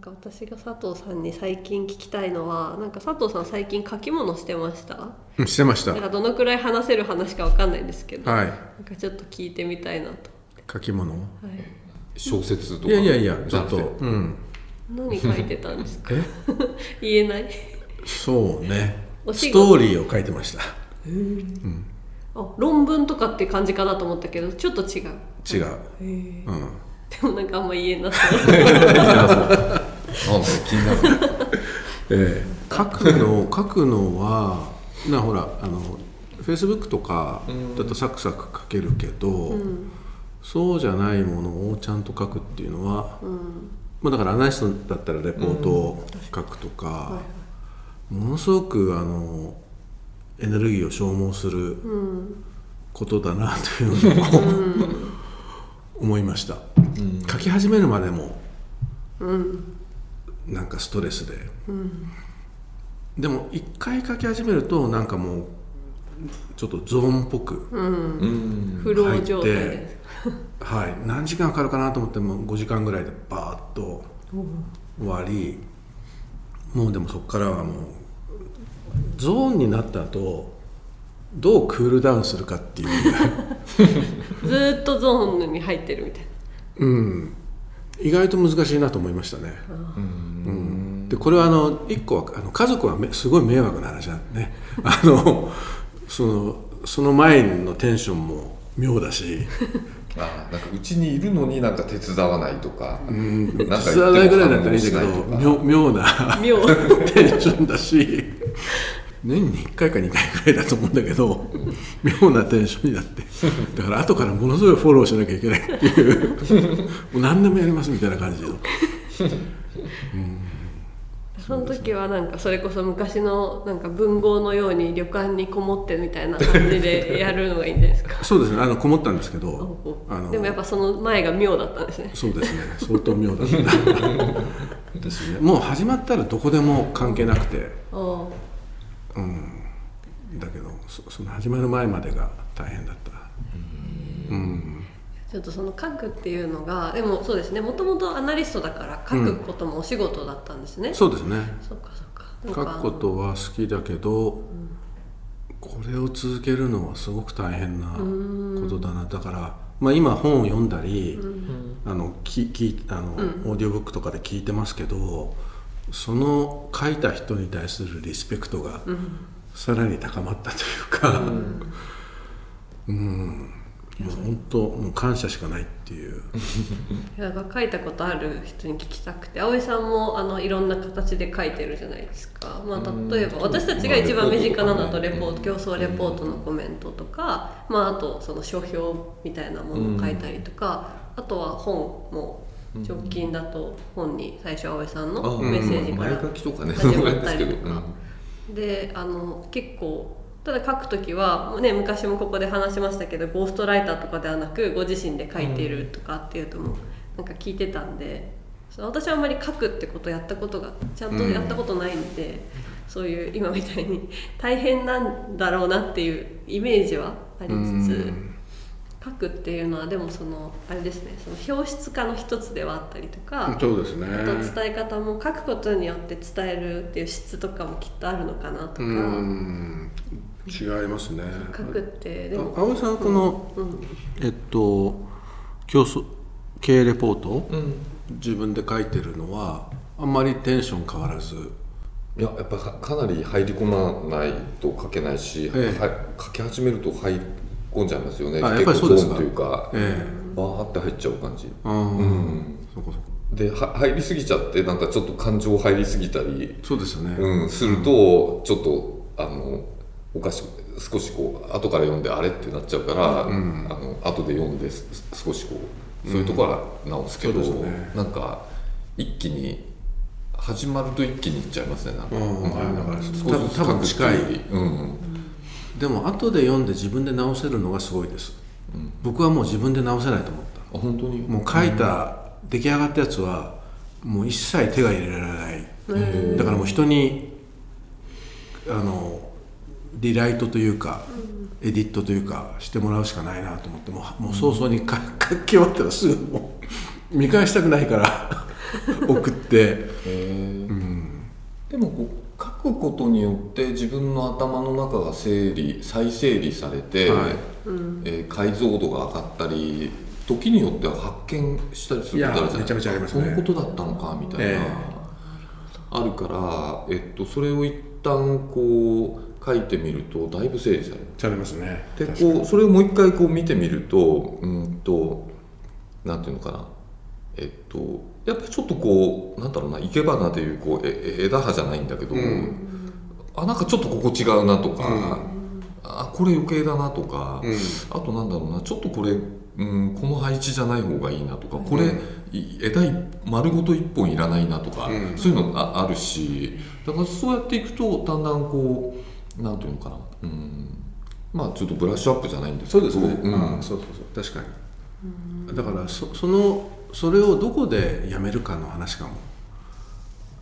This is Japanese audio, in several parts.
か私が佐藤さんに最近聞きたいのはなんか佐藤さん最近書き物してました？うんしてました。なんかどのくらい話せる話かわかんないんですけど、はい。なんかちょっと聞いてみたいなと、書き物？はい、小説とか？いやいやいやちょっと。うん。何書いてたんですか？え？言えない。そうね。お仕事？ストーリーを書いてました。あ論文とかって感じかなと思ったけどちょっと違う。違う、へえうん、でもなんかあんま言えなそう なんだ気になる。ええ。書くの書くのはなほらあのフェイスブックとかだとサクサク書けるけど、そうじゃないものをちゃんと書くっていうのは、まあ、だからアナリストだったらレポートを書くとか、ものすごくあのエネルギーを消耗することだなというのを、思いました、書き始めるまでも、なんかストレスで、でも一回書き始めるとなんかもうちょっとゾーンっぽく、フロー状態。ではい、何時間かかるかなと思っても5時間ぐらいでバーッと終わり。もうでもそこからはもうゾーンになった後どうクールダウンするかっていう。ずーっとゾーンに入ってるみたいな。うん。意外と難しいなと思いましたね。うんでこれはあの一個はあの家族はめすごい迷惑な話なんでね。あのそのその前のテンションも妙だし。あなんかうちにいるのになんか手伝わないとか、うん。手伝わないぐらいだったらいいんだけど妙妙な 妙。テンションだし。年に1回か2回ぐらいだと思うんだけど妙なテンションになって。だから後からものすごいフォローしなきゃいけないっていう。もう何でもやりますみたいな感じのその時はなんかそれこそ昔のなんか文豪のように旅館にこもってみたいな感じでやるのがいいんじゃないですか。そうですね。あのこもったんですけおどでもやっぱその前が妙だったんですね。そうですね。相当妙だった。ですね。もう始まったらどこでも関係なくて。あだけどそその始まる前までが大変だった。うんちょっとその書くっていうのがでもそうですねもともとアナリストだから書くこともお仕事だったんですね、そうですね。そっかそっか。書かくことは好きだけど、これを続けるのはすごく大変なことだな。だから、まあ、今本を読んだり、あのききあの、オーディオブックとかで聞いてますけどその書いた人に対するリスペクトがさらに高まったというか、うんもう本当もう感謝しかないっていう。いや書いたことある人に聞きたくて葵さんもあのいろんな形で書いてるじゃないですか、まあ、例えば私たちが一番身近なのだとレポート競争レポートのコメントとか、まあ、あとその書評みたいなものを書いたりとか、あとは本も直近だと本に最初葵さんのあメッセージから始まったりとか。であの結構ただ書く時は、ね、昔もここで話しましたけどゴーストライターとかではなくご自身で書いているとかっていうともなんか聞いてたんで私はあんまり書くってことやったことがちゃんとやったことないんで、そういう今みたいに大変なんだろうなっていうイメージはありつつ。書くっていうのはでもそのあれですねその表出家の一つではあったりとか、そうですね。あと伝え方も書くことによって伝えるっていう質とかもきっとあるのかなとか、うん違いますね。書くってでもあ青井さんはこの、えっと競争経営レポート、自分で書いてるのはあんまりテンション変わらず。いややっぱかかなり入り込まないと書けないし、ええ。は書き始めると入り込んじゃいますよね。あやっぱりそうですか？結構ゾーンというか、えバーって入っちゃう感じ。えああ、ん。そこそこでは入りすぎちゃってなんかちょっと感情入りすぎたり、そうですよね、うん、するとちょっとあのおかしく少しこう後から読んであれってなっちゃうから、あの後で読んです少しこうそういうところは直すけど、そうですね。なんか一気に始まると一気にいっちゃいますねなんか、うん多分多分近い。うん。でも後で読んで自分で直せるのがすごいです、僕はもう自分で直せないと思った。あ本当に？もう書いた、出来上がったやつはもう一切手が入れられない、だからもう人にあのリライトというか、エディットというかしてもらうしかないなと思ってもうもう早々に書書き終わったらすぐもう見返したくないから 送って、うん、でもこう書くことによって自分の頭の中が整理再整理されて、はい。えー解像度が上がったり時によっては発見したりすることあるじゃない？いやめちゃめちゃありますね。このことだったのかみたいな、え。あるから、えっと、それを一旦こう書いてみるとだいぶ整理される。されますね。でこうそれをもう一回こう見てみるとうんとなんていうのかな。えっとやっぱりちょっとこうなんだろうな生け花でいうこうええ枝葉じゃないんだけど、うん。あなんかちょっとここ違うなとか、うん。あこれ余計だなとか、うん。あとなんだろうなちょっとこれ、うん、この配置じゃない方がいいなとかこれ、枝い丸ごと1本いらないなとか、うん。そういうのああるしだからそうやっていくとだんだんこうなんていうのかな、うん、まあちょっとブラッシュアップじゃないんですけど。そうですね、うん。うん、そうそうそう。確かに。だからそそのそれをどこでやめるかの話かも。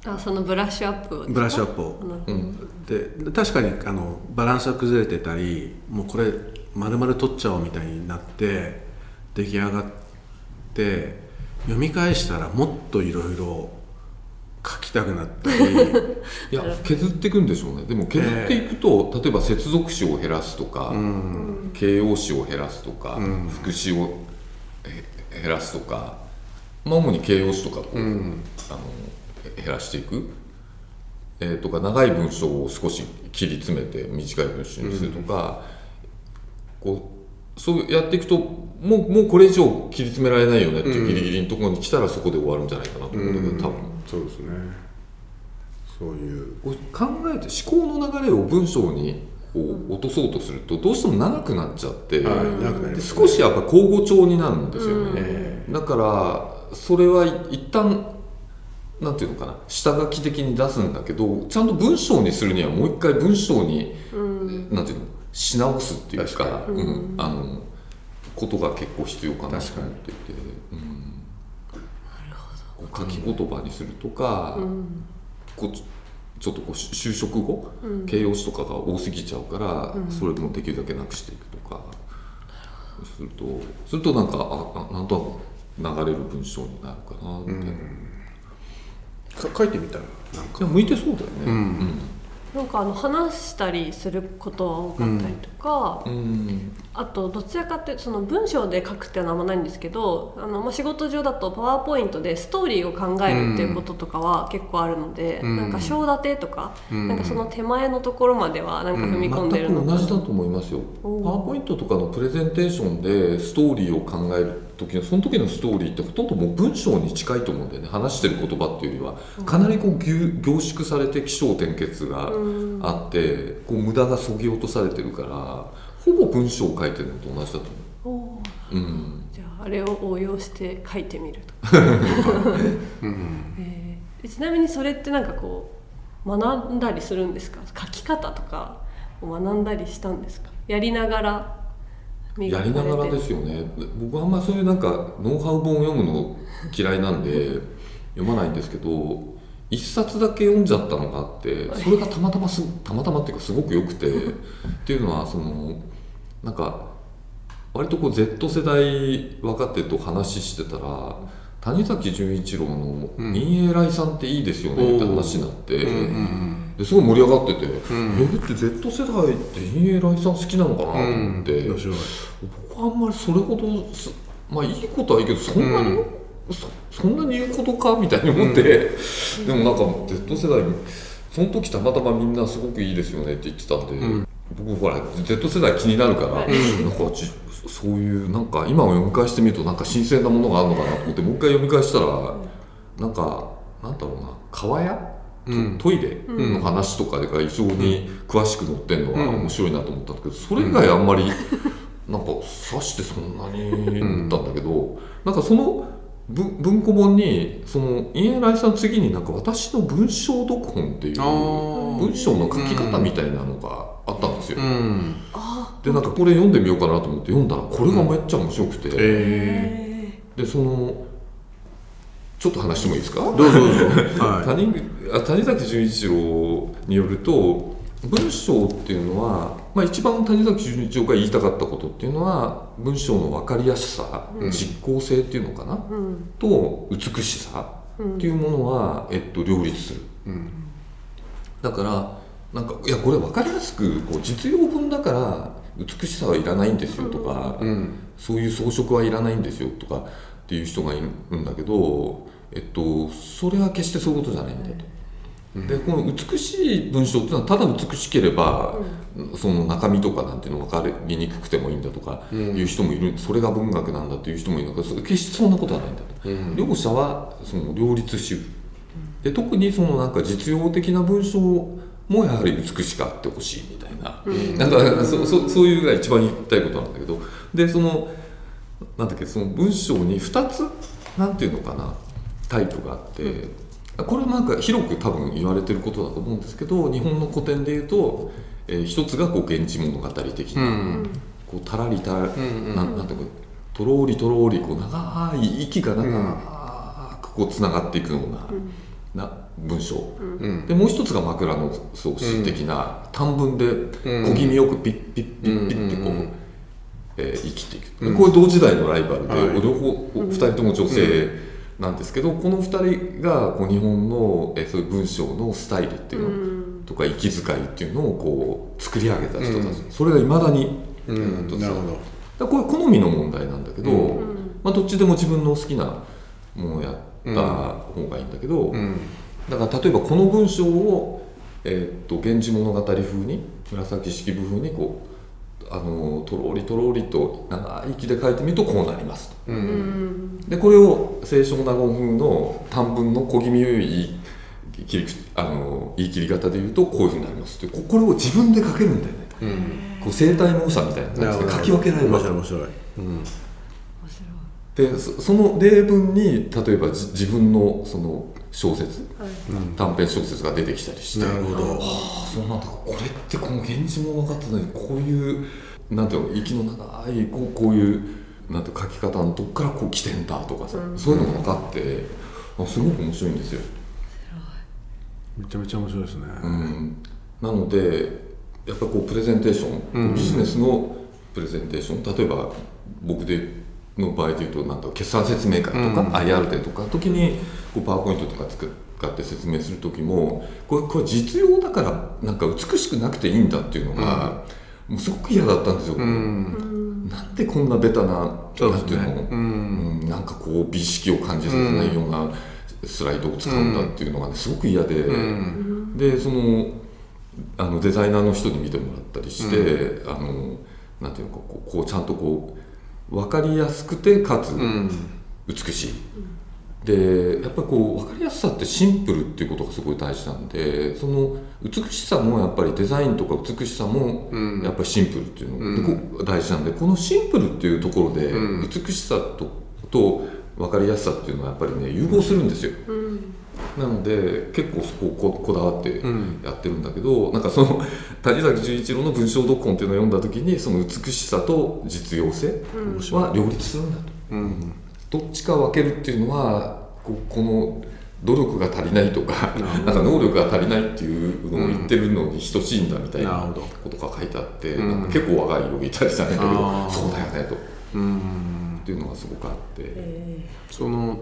あそのブラッシュアップをですか？ブラッシュアップを。うん。で確かにあのバランスが崩れてたりもうこれ丸々取っちゃおうみたいになって出来上がって読み返したらもっといろいろ書きたくなったり。いや削っていくんでしょうね。でも削っていくと、例えば接続詞を減らすとか、うん。形容詞を減らすとか、うん。副詞をえ減らすとか、まあ、主に形容詞とかを、うん。あのえ減らしていく、えーとか長い文章を少し切り詰めて短い文章にするとか、こうそうやっていくともうもうこれ以上切り詰められないよねっていうギリギリのところに来たらそこで終わるんじゃないかなと思うんだけど、多分。そうですね。そういう。こう考えて思考の流れを文章にこう落とそうとするとどうしても長くなっちゃって、はいね。少しやっぱ交互調になるんですよね、えだからそれは一旦なんていうのかな。下書き的に出すんだけどちゃんと文章にするにはもう一回文章に、なんていうの？し直すっていうかうん、あのことが結構必要かなと思っていて、うん、書き言葉にするとか、うん。こうちちょっとこうし就職後、形容詞とかが多すぎちゃうから、それもできるだけなくしていくとか。するとするとなんかああなんとなく流れる文章になるかなみたいな、書いてみたらなんか。や向いてそうだよね。うん。なんかあの話したりすることは多かったりとか、うん、うんあとどちらかってその文章で書くっていうのはあんまないんですけどあの、まあ、仕事上だとパワーポイントでストーリーを考えるっていうこととかは結構あるので、うん。なんか章立てとか、うん。なんかその手前のところまではなんか踏み込んでるの全く同じだと思いますよ。パワーポイントとかのプレゼンテーションでストーリーを考える時のその時のストーリーってほとんどもう文章に近いと思うんだよね。話してる言葉っていうよりはかなりこう凝凝縮されて起承転結がうん。あってこう無駄がそぎ落とされてるからほぼ文章を書いてるのと同じだと思う、うん、じゃああれを応用して書いてみると、うん。えー。ちなみにそれってなんかこう学んだりするんですか？書き方とかを学んだりしたんですか？やりながら磨やりながらですよね。僕はあんまそういうなんかノウハウ本を読むの嫌いなんで読まないんですけど一冊だけ読んじゃったのがあってそれがたまたますたまたまっていうかすごく良くて っていうのはそのなんか割とこう Z 世代若手と話してたら谷崎潤一郎の「うん。陰影来さんっていいですよね」って話になって。うんうんですごい盛り上がってて、ん。えって Z 世代って陰影来さん好きなのかなって、面白い。僕はあんまりそれほどすまあいいことはいいけどそんなに、うんそそんなに言うことか？みたいに思って、でもなんか Z 世代その時たまたまみんなすごくいいですよねって言ってたんで、ん。僕ほら Z 世代気になるから、はい。なんかじそういうなんか今を読み返してみるとなんか新鮮なものがあるのかなと思ってもう一回読み返したら、なんかなんだろうな川屋？うん。トイレ？の話とかが異常に詳しく載ってるのは面白いなと思ったんだけどそれ以外あんまりなんか刺してそんなに思ったんだけどなんかその文文庫本にその陰影来さん次になんか私の文章読本っていう文章の書き方みたいなのがあったんですよ。うん。あでなんかこれ読んでみようかなと思って読んだらこれがめっちゃ面白くて、ええでそのちょっと話してもいいですか？ー、どうぞどうぞ。は谷あ谷崎潤一郎によると文章っていうのは、まあ、一番谷崎潤一郎が言いたかったことっていうのは文章の分かりやすさ、うん。実効性っていうのかな、うん。と美しさっていうものは、えっと、両立する、だからなんかいやこれ分かりやすくこう実用文だから美しさはいらないんですよとか、そういう装飾はいらないんですよとかっていう人がいるんだけど、えっと、それは決してそういうことじゃないんだと。でこの美しい文章っていうのはただ美しければ、その中身とかなんていうの分かりにくくてもいいんだとかいう人もいる、それが文学なんだっていう人もいるんだけど決してそんなことはないんだと、両者はその両立しで特にそのなんか実用的な文章もやはり美しくあってほしいみたいな、なんかそそそういうが一番言いたいことなんだけど。でそのなんだっけその文章に2つなんていうのかなタイプがあって、これはなんか広く多分言われてることだと思うんですけど日本の古典で言うと、えー一つがこう源氏物語的な、こうたらりたら、なんなんていうかとろーりとろーりこう長い息が長くこうつながっていくような,、な文章、でもう一つが枕草子的な短文で小気味よくピッピッピッピッってこう、えー生きていく、これ同時代のライバルで、はい両方2人とも女性なんですけど、この2人がこう日本の、えーそういう文章のスタイルっていうの、とか息遣いっていうのをこう作り上げた人たち、それがいまだに、うん。なるほど。これ好みの問題なんだけど、まあ、どっちでも自分の好きなものをやった方がいいんだけど、だから例えばこの文章を「えーっと源氏物語」風に紫式部風にこうあのとろりとろりと長い息で書いてみるとこうなりますと。でこれを清少納言風の短文の小気味よい切り口あの言い切り方で言うとこういうふうになりますって。ここれを自分で書けるんだよね、こう生体の多さみたいな感じで書き分けられる面白い面白い、うんでそその例文に例えばじ自分のその小説、短編小説が出てきたりしてなるほど。ああそうなんだ。これってこの「源氏物語」にこういうなんていうの息の長いこうこういうなんていうか書き方のとこからこう来てんだとかさ、そういうのが分かってあすごく面白いんですよ。めちゃめちゃ面白いですね、うん、なのでやっぱこうプレゼンテーション、ビジネスのプレゼンテーション例えば僕での場合でいうとなんだ決算説明会とか、IR でとかの時にこうパワーポイントとか使って説明する時もこれこれ実用だからなんか美しくなくていいんだっていうのが、もうすごく嫌だったんですよ。なんでこんなベタなね。なんていうの、うん。なんかこう美意識を感じさせないようなスライドを使うんだっていうのがねすごく嫌で、でそのあのデザイナーの人に見てもらったりして、あのなんていうのかこうこうちゃんとこう分かりやすくてかつ美しい。でやっぱりこう分かりやすさってシンプルっていうことがすごい大事なんでその美しさもやっぱりデザインとか美しさもやっぱりシンプルっていうのが大事なんでこのシンプルっていうところで美しさとと分かりやすさっていうのはやっぱりね融合するんですよ。なので結構そこをここだわってやってるんだけど、なんかその 谷崎潤一郎の文章読本っていうのを読んだ時にその美しさと実用性は両立するんだと。どっちか分けるっていうのはここの努力が足りないとかなんか能力が足りないっていうのを言ってるのに等しいんだみたいなことが書いてあって、なんか結構若いよいたりしたんだけどそうだよねと、うん。っていうのがすごくあって。その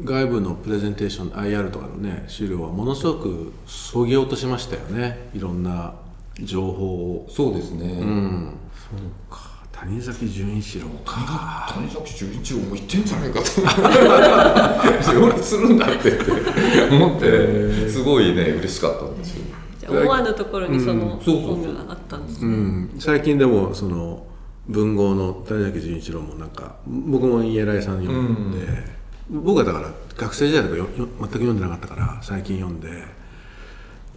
外部のプレゼンテーション IR とかのね資料はものすごくそぎ落としましたよね。いろんな情報を。そうですね、うん。そうか。谷崎潤一郎か。谷崎潤一郎も言ってんじゃないかと。するんだってって思ってすごいね嬉しかったんですよ。じゃあ思わぬところにそのそうそうそう。本があったんですね。うん。最近でもその文豪の谷崎潤一郎もなんか僕も家来さん読んで、僕はだから学生時代とかよよ全く読んでなかったから最近読んで。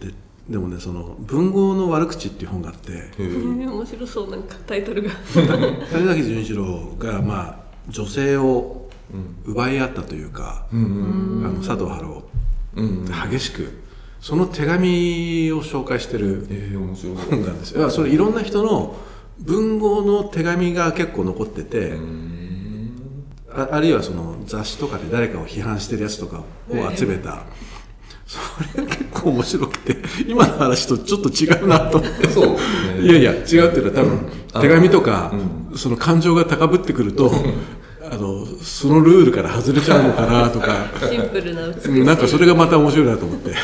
ででもねその「文豪の悪口」っていう本があって。えー。面白そうなんかタイトルが。谷崎潤一郎がまあ女性を奪い合ったというか、あの佐藤春夫。うん激しくその手紙を紹介してるえー、面白い本なんですよ。いやそれいろんな人の文豪の手紙が結構残ってて、ああるいはその雑誌とかで誰かを批判してるやつとかを集めた、それが結構面白くて今の話とちょっと違うなと思って。そういやいや違うっていうのは多分手紙とか、その感情が高ぶってくるとあのそのルールから外れちゃうのかなとか。シンプルな美しいうんなんかそれがまた面白いなと思って。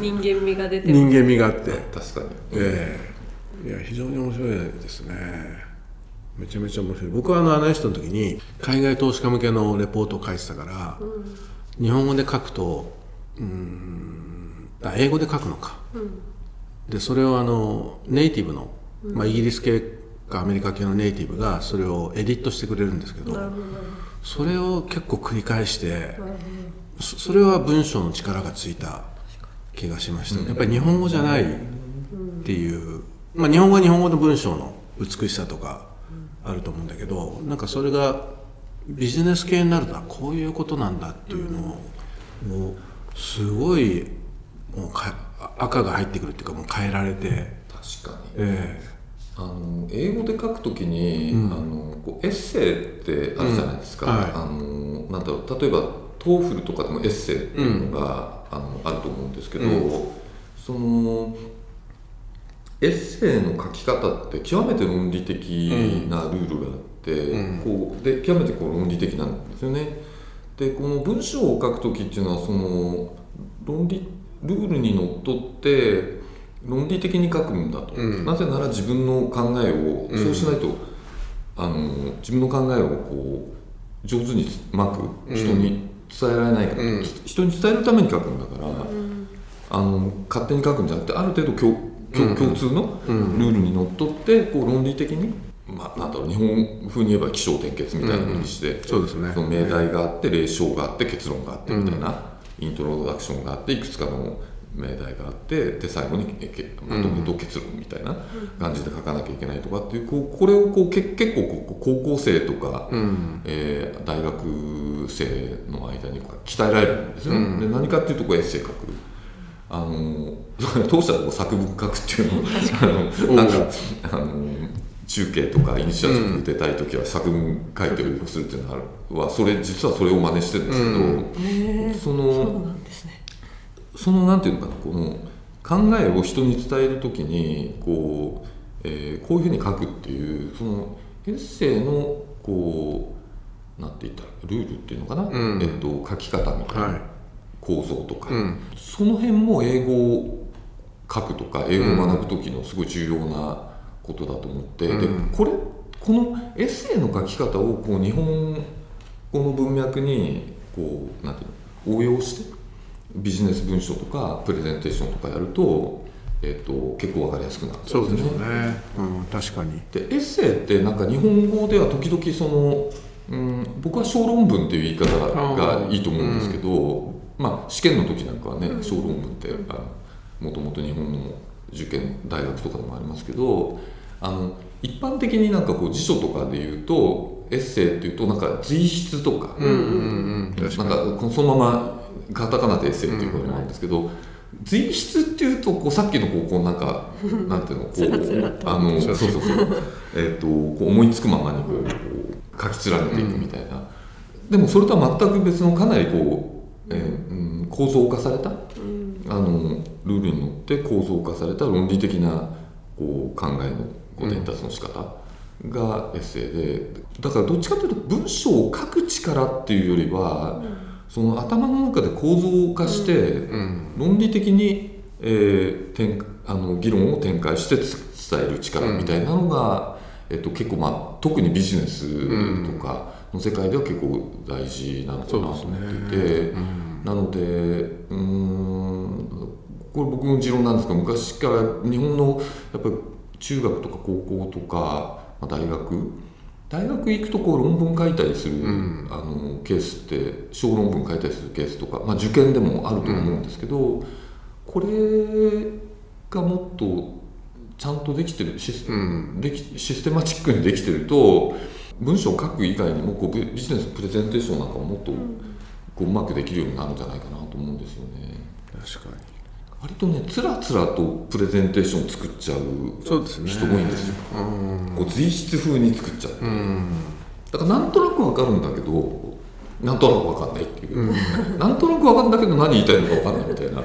人間味が出てる。人間味があって。確かに。ええ。いや非常に面白いですねめちゃめちゃ面白い。僕はあのアナリストの時に海外投資家向けのレポートを書いてたから、日本語で書くとうーんあ英語で書くのか、でそれをあのネイティブの、まあ、イギリス系かアメリカ系のネイティブがそれをエディットしてくれるんですけどそれを結構繰り返してそそれは文章の力がついた気がしましたね。やっぱり日本語じゃないっていう、まあ、日本語は日本語の文章の美しさとかあると思うんだけどなんかそれがビジネス系になるとはこういうことなんだっていうのをもうすごいもうか赤が入ってくるっていうかもう変えられて、確かに。えあの英語で書くときに、あのこうエッセイってあるじゃないですか、うん。はい。あのなんだろう例えば TOEFL とかでもエッセイっていうのが、あのあると思うんですけど、そのエッセイの書き方って極めて論理的なルールがあって、こうで極めてこう論理的なんですよね。でこの文章を書く時っていうのはその論理ルールにのっとって論理的に書くんだと、うん。なぜなら自分の考えを、うん。そうしないとあの自分の考えをこう上手にうまく人に伝えられないから、うん。人に伝えるために書くんだから、あの勝手に書くんじゃなくてある程度共共共通のルールにのっとってこう論理的に、まあ、なんだろう日本風に言えば起承転結みたいなふうにして、えそうですね。その命題があって例章があって結論があってみたいな、イントロダクションがあっていくつかの命題があってで最後にまとめと結論みたいな感じで書かなきゃいけないとかっていうこうこれをこうけ結構こう高校生とか、うん。えー大学生の間にこう鍛えられるんですよ、で何かっていうとこうエッセイ書く。あの当社でこう作文書くっていうのをあのなんかあの中継とかイニシアチブ出たい時は作文書いて応募するっていうのはあるはそれ実はそれを真似してるんですけど、うんですね。そのなんていうのかなこの考えを人に伝える時にこう、えーこういうふうに書くっていうそのエッセイのこうなんて言ったらルールっていうのかな、うん。えっと、書き方みたいな、はい構造とか、うん。その辺も英語を書くとか英語を学ぶ時のすごい重要なことだと思って、うん。でこれこのエッセイの書き方をこう日本語の文脈にこうなんていうの応用してビジネス文書とかプレゼンテーションとかやると,、えっと結構わかりやすくなるんですそうですよね、うん、確かに。でエッセイってなんか日本語では時々その、うん、僕は小論文っていう言い方がいいと思うんですけど、まあ試験の時なんかはね、小論文ってあのもともと日本の受験大学とかでもありますけどあの一般的になんかこう辞書とかで言うとエッセイっていうとなんか随筆とか、なんかこのそのままカタカナでエッセイっていうことなんですけど、随筆っていうとこうさっきのこうこうなんか なんていうのこうつらつらと。あのそうそうそう。えっとこう思いつくままにこうこう書き連ねていくみたいな、でもそれとは全く別のかなりこう、えーうん、構造化された、あのルールにのって構造化された論理的なこう考えのこう伝達の仕方がエッセイでだからどっちかというと文章を書く力っていうよりは、その頭の中で構造化して、うん。論理的に、えー展あの議論を展開してつ伝える力みたいなのが、えっと、結構、まあ、特にビジネスとかの世界では結構大事なのかなと思っていて、なのでうーんこれ僕の持論なんですが昔から日本のやっぱり中学とか高校とか、まあ、大学大学行くとこう論文書いたりする、あのケースって小論文書いたりするケースとか、まあ、受験でもあると思うんですけど、これがもっとちゃんとできてるシス,、うん。できシステマチックにできてると文章を書く以外にもこうビビジネスのプレゼンテーションなんかももっとこううまくできるようになるんじゃないかなと思うんですよね。確かに。割とねつらつらとプレゼンテーションを作っちゃうそうですね。人多いんですよ。うん。こう随筆風に作っちゃって、うん。だからなんとなくわかるんだけどなんとなくわかんないっていう、なんとなくわかるんだけど何言いたいのかわかんないみたいな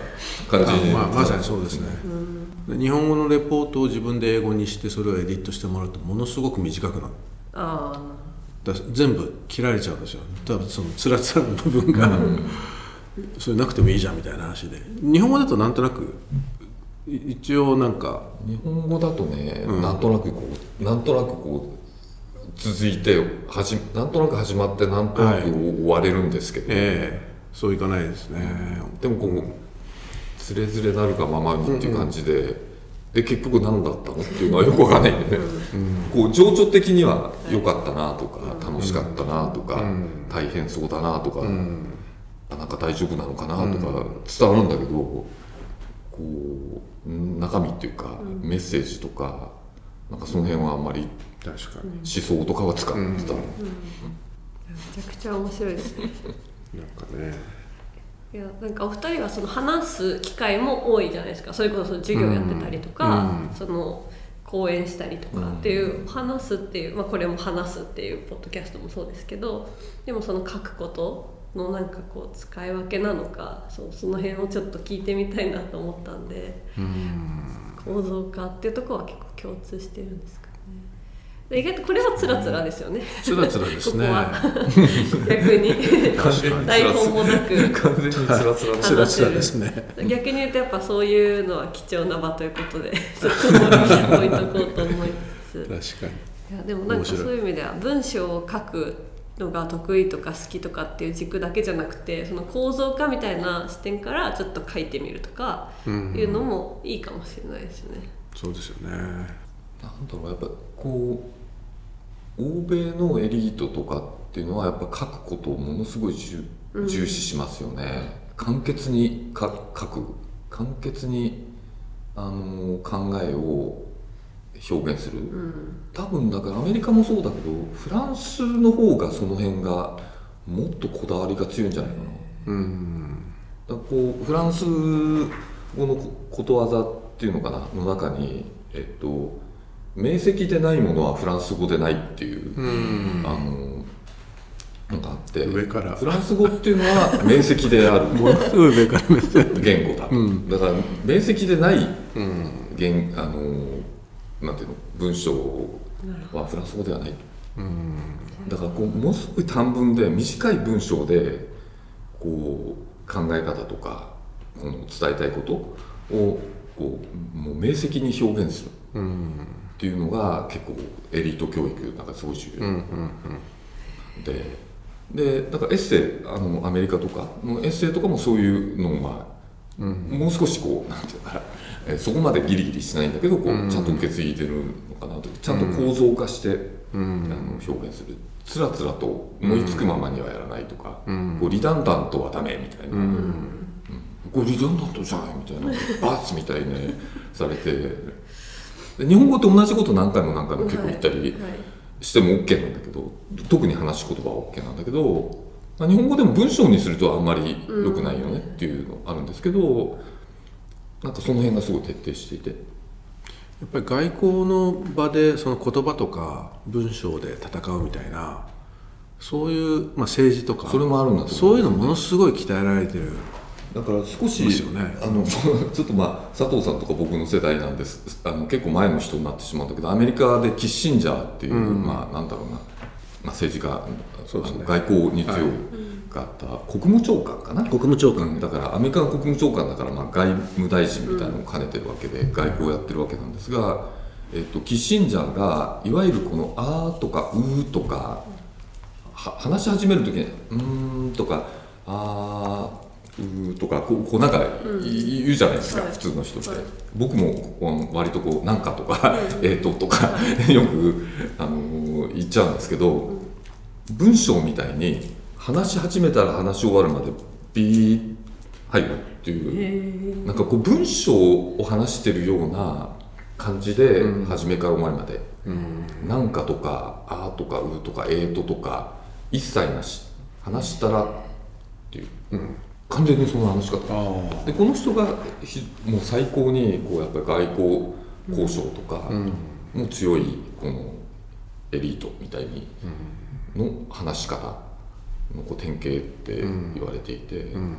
感じにあまあ、まさにそうですね、で日本語のレポートを自分で英語にしてそれをエディットしてもらうとものすごく短くなっあだ全部切られちゃうんですよ。多分そのつらつらの部分が、それなくてもいいじゃんみたいな話で。日本語だとなんとなくい一応なんか。日本語だとね、なんとなくこうなんとなくこう続いてはじなんとなく始まってなんとなく終われるんですけど、ええ。そういかないですね、でもこうつれづれなるがままにっていう感じで、で結局何だったの？っていうのはよくわかんないんでね、こう情緒的には良かったなとか、楽しかったなとか、大変そうだなとか、なんか大丈夫なのかなとか伝わるんだけど、こう中身っていうか、メッセージとかなんかその辺はあんまり確かに。思想とかは使ってた、めちゃくちゃ面白いですね。なんかねいやなんかお二人はその話す機会も多いじゃないですか。それこそ授業やってたりとか、その講演したりとかっていう、話すっていう、まあ、これも話すっていうポッドキャストもそうですけどでもその書くことのなんかこう使い分けなのかそうその辺をちょっと聞いてみたいなと思ったんで構造化っていうところは結構共通してるんですか？意外とこれはつらつらですよね。つらつらですね。ここは。逆に。台本もなく。完全につらつらつらつらですね。逆に言うとやっぱそういうのは貴重な場ということで そこも置いとこうと思いつつ。確かに。いやでもなんかそういいう意味では文章を書くのが得意とか好きとかっていう軸だけじゃなくてその構造化みたいな視点からちょっと書いてみるとかいうのもいいかもしれないですよね。そうですよね。なんだろうやっぱこう欧米のエリートとかっていうのはやっぱ書くことをものすごい重重視しますよね、簡潔にか書く。簡潔にあの考えを表現する、多分だからアメリカもそうだけどフランスの方がその辺がもっとこだわりが強いんじゃないかな、うん。だこうフランス語のこことわざっていうのかな？の中に、えっと、明晰でないものはフランス語でないっていう、あのなんかあって。上から。フランス語っていうのは明晰である。ものすごい上から目線。言語だ、ん。だから明晰でないうん。言あのなんていうの？文章はフランス語ではない。うん。だからこうものすごい短文で短い文章でこう考え方とかこの伝えたいことをこうもう明晰に表現する。うんっていうのが結構エリート教育なんかすごい重要。うんうんで、でだからエッセイあのアメリカとかのエッセイとかもそういうのが、もう少しこうなんていうかな、えーそこまでギリギリしないんだけどこう、ちゃんと受け継いでるのかなと。ちゃんと構造化して、あの表現する。つらつらと思いつくままにはやらないとか、こうリダンダントはダメみたいな、うん。これリダンダントじゃないみたいな。バツみたいにされてで日本語って同じこと何回も何回も結構言ったり。はいしても OK なんだけど特に話し言葉は OK なんだけど、まあ、日本語でも文章にするとあんまり良くないよねっていうのあるんですけど、なんかその辺がすごい徹底していてやっぱり外交の場でその言葉とか文章で戦うみたいなそういう、まあ、政治とかそれもあるんだと思うそういうのものすごい鍛えられてるだから少しね。あの ちょっとまあ佐藤さんとか僕の世代なんです。あの結構前の人になってしまうんだけどアメリカでキッシンジャーっていう、まあなんだろうな、まあ、政治家ね。外交に強いがあった国務長官かな。国務長官。うん。だからアメリカの国務長官だからまあ外務大臣みたいなのを兼ねてるわけで、外交をやってるわけなんですが、えっと、キッシンジャーがいわゆるこの「あ」とか「う」とかは話し始める時に「うーん」とか「あー」うーとかこうこうなんかい言うじゃないですか、はい普通の人って、はい。僕も割とこう「なんか」とか「えーと」とかよく、あのー言っちゃうんですけど、文章みたいに話し始めたら話し終わるまでビー入るっていう、なんかこう文章を話してるような感じで、初めから終わりまで「なんか」とか「あ」とか「う」とか「えーと」とか一切なし。話したらっていう、完全にその話しでこの人がひもう最高にこうやっぱり外交交渉とかも強いこのエリートみたいにの話し方のこう典型って言われていて、面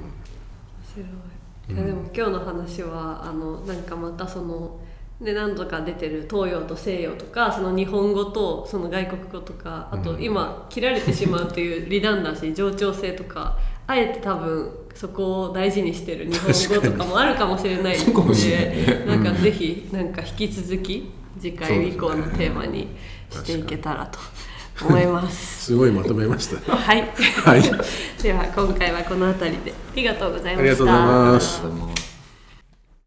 白い。いやでも今日の話はあのなんかまたそので何度か出てる東洋と西洋とかその日本語とその外国語とかあと今切られてしまうっていうリダンダンシー冗長性とかあえて多分そこを大事にしてる日本語とかもあるかもしれないのでね。なんかぜひなんか引き続き次回以降のテーマにしていけたらと思います。すごいまとめました。はい、はい。では今回はこの辺りで。ありがとうございました。ありがとうございます